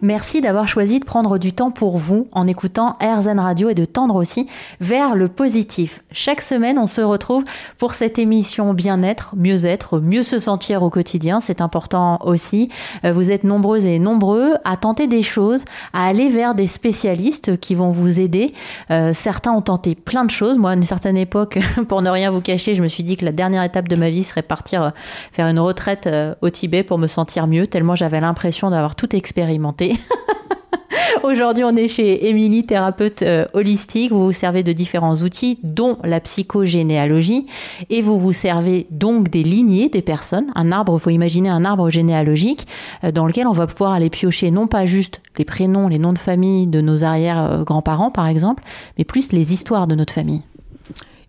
Merci d'avoir choisi de prendre du temps pour vous en écoutant RZN Radio et de tendre aussi vers le positif. Chaque semaine, on se retrouve pour cette émission bien-être, mieux-être, mieux se sentir au quotidien. C'est important aussi. Euh, vous êtes nombreuses et nombreux à tenter des choses, à aller vers des spécialistes qui vont vous aider. Euh, certains ont tenté plein de choses. Moi, à une certaine époque, pour ne rien vous cacher, je me suis dit que la dernière étape de ma vie serait partir euh, faire une retraite au Tibet pour me sentir mieux, tellement j'avais l'impression d'avoir tout expérimenté. Aujourd'hui, on est chez Émilie, thérapeute euh, holistique. Vous vous servez de différents outils, dont la psychogénéalogie. Et vous vous servez donc des lignées des personnes. Un arbre, il faut imaginer un arbre généalogique euh, dans lequel on va pouvoir aller piocher non pas juste les prénoms, les noms de famille de nos arrière-grands-parents, par exemple, mais plus les histoires de notre famille.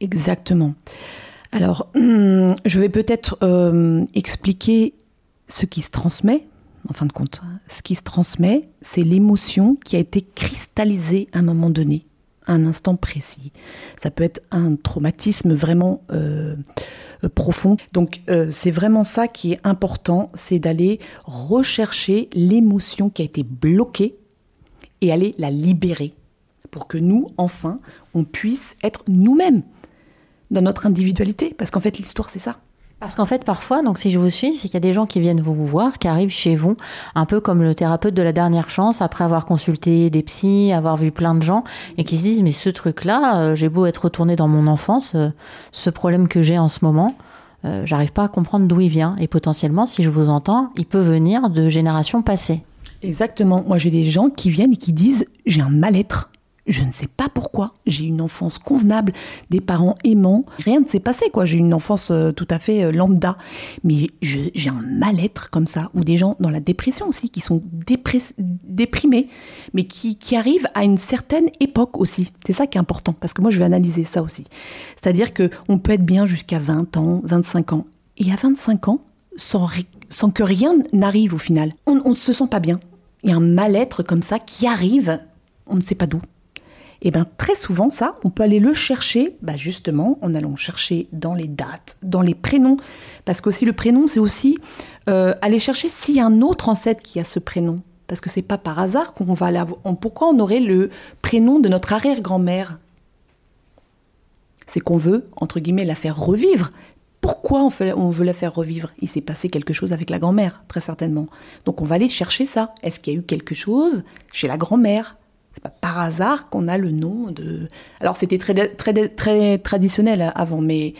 Exactement. Alors, je vais peut-être euh, expliquer ce qui se transmet en fin de compte. Ce qui se transmet, c'est l'émotion qui a été cristallisée à un moment donné, à un instant précis. Ça peut être un traumatisme vraiment euh, euh, profond. Donc euh, c'est vraiment ça qui est important, c'est d'aller rechercher l'émotion qui a été bloquée et aller la libérer pour que nous, enfin, on puisse être nous-mêmes dans notre individualité. Parce qu'en fait, l'histoire, c'est ça. Parce qu'en fait, parfois, donc si je vous suis, c'est qu'il y a des gens qui viennent vous voir, qui arrivent chez vous, un peu comme le thérapeute de la dernière chance, après avoir consulté des psys, avoir vu plein de gens, et qui se disent, mais ce truc-là, euh, j'ai beau être retourné dans mon enfance, euh, ce problème que j'ai en ce moment, euh, j'arrive pas à comprendre d'où il vient. Et potentiellement, si je vous entends, il peut venir de générations passées. Exactement. Moi, j'ai des gens qui viennent et qui disent, j'ai un mal-être je ne sais pas pourquoi. J'ai une enfance convenable, des parents aimants. Rien ne s'est passé, quoi. J'ai une enfance euh, tout à fait euh, lambda. Mais j'ai un mal-être comme ça. Ou des gens dans la dépression aussi, qui sont déprimés, mais qui, arrivent à une certaine époque aussi. C'est ça qui est important, parce que moi, je vais analyser ça aussi. C'est-à-dire qu'on peut être bien jusqu'à 20 ans, 25 ans. Et à 25 ans, sans, sans que rien n'arrive au final, on ne se sent pas bien. Il y a un mal-être comme ça qui arrive, on ne sait pas d'où. Et eh bien très souvent ça, on peut aller le chercher, bah justement en allant chercher dans les dates, dans les prénoms, parce qu'aussi le prénom c'est aussi euh, aller chercher s'il y a un autre ancêtre qui a ce prénom, parce que c'est pas par hasard qu'on va aller pourquoi on aurait le prénom de notre arrière-grand-mère? C'est qu'on veut entre guillemets la faire revivre. Pourquoi on, on veut la faire revivre? Il s'est passé quelque chose avec la grand-mère, très certainement. Donc on va aller chercher ça. Est-ce qu'il y a eu quelque chose chez la grand-mère? C'est pas par hasard qu'on a le nom de. Alors c'était très, très, très traditionnel avant, mais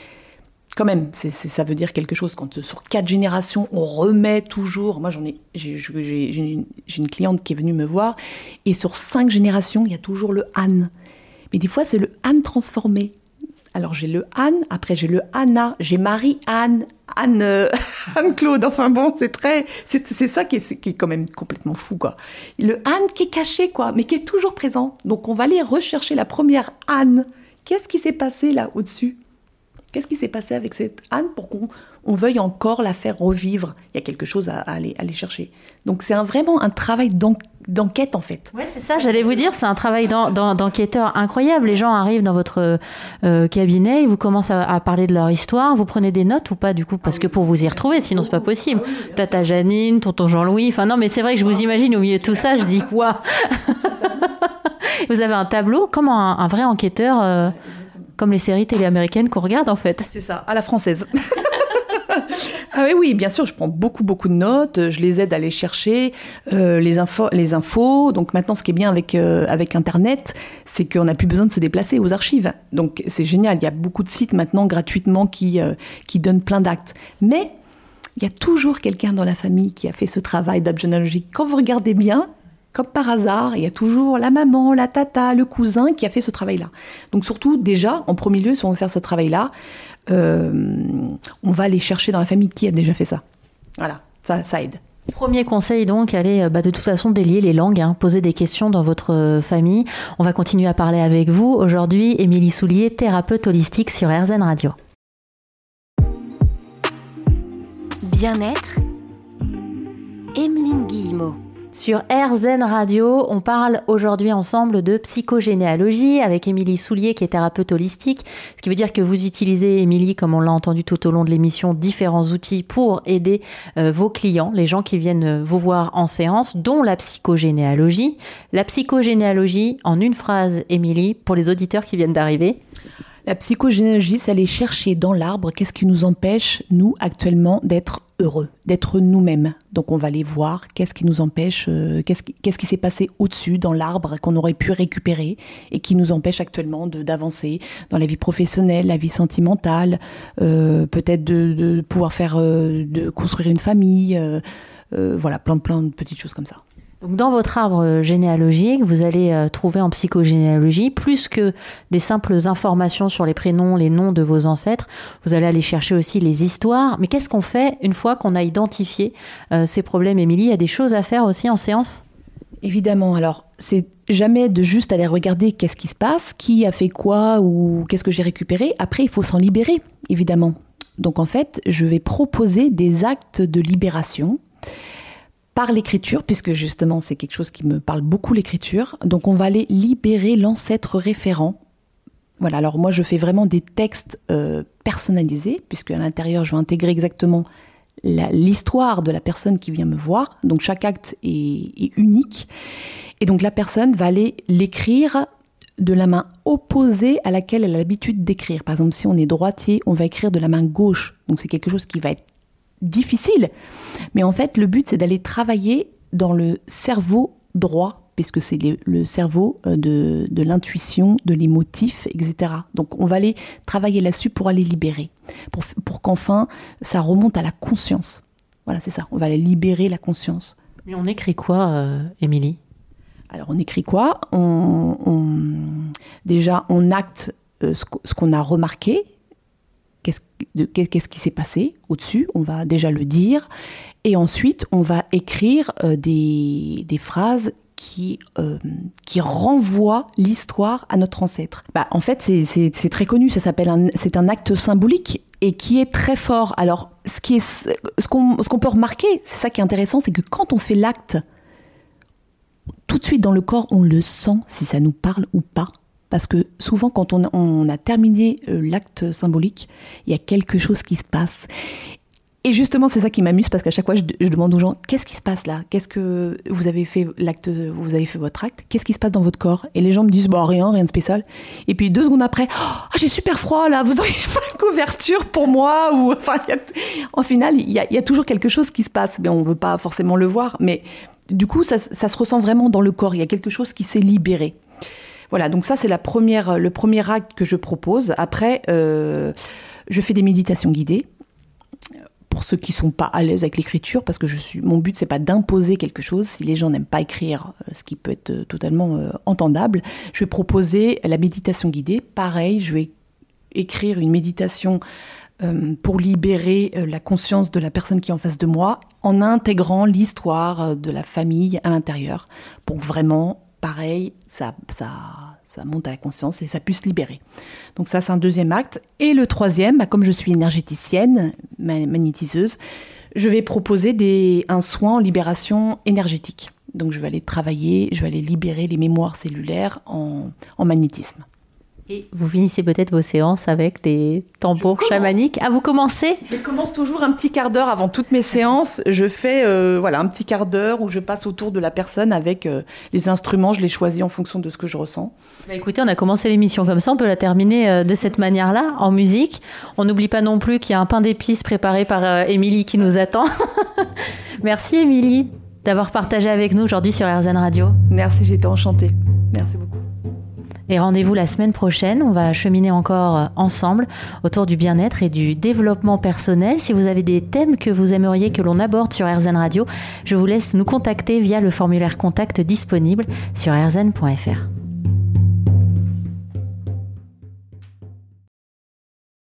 quand même, ça veut dire quelque chose. Quand sur quatre générations, on remet toujours. Moi, j'en ai, j'ai, une, une, cliente qui est venue me voir, et sur cinq générations, il y a toujours le Anne. Mais des fois, c'est le Anne transformé. Alors j'ai le Anne, après j'ai le Anna, j'ai Marie-Anne, Anne, euh, Anne-Claude. Enfin bon, c'est très, c'est, ça qui est, qui est, quand même complètement fou quoi. Le Anne qui est caché quoi, mais qui est toujours présent. Donc on va aller rechercher la première Anne. Qu'est-ce qui s'est passé là au-dessus? Qu'est-ce qui s'est passé avec cette Anne pour qu'on on veuille encore la faire revivre? Il y a quelque chose à, aller, aller, chercher. Donc c'est un, vraiment un travail d'enquête en fait. Ouais, c'est ça, j'allais vous dire, c'est un travail d'enquêteur incroyable. Les gens arrivent dans votre euh, cabinet, ils vous commencent à, parler de leur histoire, vous prenez des notes ou pas du coup? Parce que pour vous y retrouver, sinon c'est pas possible. Tata Janine, tonton Jean-Louis, enfin non mais c'est vrai que je vous imagine au milieu de tout ça, je dis quoi Vous avez un tableau? Comme un, vrai enquêteur euh, comme les séries télé-américaines qu'on regarde en fait. C'est ça, à la française. ah oui, oui, bien sûr, je prends beaucoup, beaucoup de notes, je les aide à aller chercher euh, les, infos, les infos. Donc maintenant, ce qui est bien avec, euh, avec Internet, c'est qu'on n'a plus besoin de se déplacer aux archives. Donc c'est génial, il y a beaucoup de sites maintenant gratuitement qui, euh, qui donnent plein d'actes. Mais il y a toujours quelqu'un dans la famille qui a fait ce travail d'abjénéalogie. Quand vous regardez bien, comme par hasard, il y a toujours la maman, la tata, le cousin qui a fait ce travail-là. Donc surtout, déjà, en premier lieu, si on veut faire ce travail-là, euh, on va aller chercher dans la famille qui a déjà fait ça. Voilà, ça, ça aide. Premier conseil donc, allez bah, de toute façon délier les langues, hein, poser des questions dans votre euh, famille. On va continuer à parler avec vous. Aujourd'hui, Émilie Soulier, thérapeute holistique sur RZN Radio. Bien-être, Emeline Guillemot. Sur RZN Radio, on parle aujourd'hui ensemble de psychogénéalogie avec Émilie Soulier qui est thérapeute holistique, ce qui veut dire que vous utilisez, Émilie, comme on l'a entendu tout au long de l'émission, différents outils pour aider euh, vos clients, les gens qui viennent vous voir en séance, dont la psychogénéalogie. La psychogénéalogie, en une phrase, Émilie, pour les auditeurs qui viennent d'arriver. La psychogénéalogie, c'est aller chercher dans l'arbre qu'est-ce qui nous empêche, nous, actuellement, d'être heureux, d'être nous-mêmes. Donc on va aller voir qu'est-ce qui nous empêche, euh, qu'est-ce qui, s'est passé au-dessus dans l'arbre qu'on aurait pu récupérer et qui nous empêche actuellement d'avancer dans la vie professionnelle, la vie sentimentale, euh, peut-être de, pouvoir faire, euh, de construire une famille, voilà, plein plein de petites choses comme ça. Donc dans votre arbre généalogique, vous allez euh, trouver en psychogénéalogie, plus que des simples informations sur les prénoms, les noms de vos ancêtres, vous allez aller chercher aussi les histoires. Mais qu'est-ce qu'on fait une fois qu'on a identifié euh, ces problèmes, Émilie? Il y a des choses à faire aussi en séance? Évidemment, alors c'est jamais de juste aller regarder qu'est-ce qui se passe, qui a fait quoi ou qu'est-ce que j'ai récupéré. Après, il faut s'en libérer, évidemment. Donc en fait, je vais proposer des actes de libération par l'écriture, puisque justement c'est quelque chose qui me parle beaucoup l'écriture. Donc on va aller libérer l'ancêtre référent. Voilà, alors moi je fais vraiment des textes euh, personnalisés, puisque à l'intérieur je vais intégrer exactement l'histoire de la personne qui vient me voir. Donc chaque acte est, unique. Et donc la personne va aller l'écrire de la main opposée à laquelle elle a l'habitude d'écrire. Par exemple, si on est droitier, on va écrire de la main gauche. Donc c'est quelque chose qui va être difficile. Mais en fait, le but, c'est d'aller travailler dans le cerveau droit, puisque c'est le cerveau euh, de, de l'intuition, de l'émotif, etc. Donc on va aller travailler là-dessus pour aller libérer, pour, pour qu'enfin ça remonte à la conscience. Voilà, c'est ça, on va aller libérer la conscience. Mais on écrit quoi, euh, Émilie? Alors on écrit quoi? On, Déjà, on acte euh, ce qu'on a remarqué, qu'est-ce qui s'est passé au-dessus, on va déjà le dire, et ensuite on va écrire euh, des, phrases qui, euh, renvoient l'histoire à notre ancêtre. Bah, en fait, c'est très connu, ça s'appelle c'est un acte symbolique et qui est très fort. Alors, ce qu'on peut remarquer, c'est ça qui est intéressant, c'est que quand on fait l'acte, tout de suite dans le corps, on le sent si ça nous parle ou pas. Parce que souvent, quand on, a terminé euh, l'acte symbolique, il y a quelque chose qui se passe. Et justement, c'est ça qui m'amuse parce qu'à chaque fois, je, demande aux gens qu'est-ce qui se passe là? Qu'est-ce que vous avez fait l'acte Vous avez fait votre acte? Qu'est-ce qui se passe dans votre corps? Et les gens me disent bon, rien, rien de spécial. Et puis deux secondes après, oh, j'ai super froid là. Vous auriez pas une couverture pour moi Ou enfin, en final, il y, a, toujours quelque chose qui se passe, mais on veut pas forcément le voir. Mais du coup, ça se ressent vraiment dans le corps. Il y a quelque chose qui s'est libéré. Voilà, donc ça c'est première, le premier acte que je propose. Après, euh, je fais des méditations guidées pour ceux qui sont pas à l'aise avec l'écriture, parce que je suis, mon but c'est pas d'imposer quelque chose. Si les gens n'aiment pas écrire, euh, ce qui peut être euh, totalement entendable, je vais proposer la méditation guidée. Pareil, je vais écrire une méditation pour libérer la conscience de la personne qui est en face de moi, en intégrant l'histoire de la famille à l'intérieur, pour vraiment pareil, ça, ça, ça monte à la conscience et ça puisse libérer. Donc ça, c'est un deuxième acte. Et le troisième, bah, comme je suis énergéticienne, magnétiseuse, je vais proposer des, un soin en libération énergétique. Donc je vais aller travailler, je vais aller libérer les mémoires cellulaires en magnétisme. Et vous finissez peut-être vos séances avec des tambours chamaniques. Ah, vous commencez Je commence toujours un petit quart d'heure avant toutes mes séances. Je fais euh, voilà un petit quart d'heure où je passe autour de la personne avec euh, les instruments. Je les choisis en fonction de ce que je ressens. Bah, écoutez, on a commencé l'émission comme ça. On peut la terminer euh, de cette manière-là, en musique. On n'oublie pas non plus qu'il y a un pain d'épices préparé par Émilie qui nous attend. Merci Émilie d'avoir partagé avec nous aujourd'hui sur RZN Radio. Merci, j'étais enchantée. Merci beaucoup. Et rendez-vous la semaine prochaine. On va cheminer encore euh, ensemble autour du bien-être et du développement personnel. Si vous avez des thèmes que vous aimeriez que l'on aborde sur RZN Radio, je vous laisse nous contacter via le formulaire contact disponible sur rzn.fr.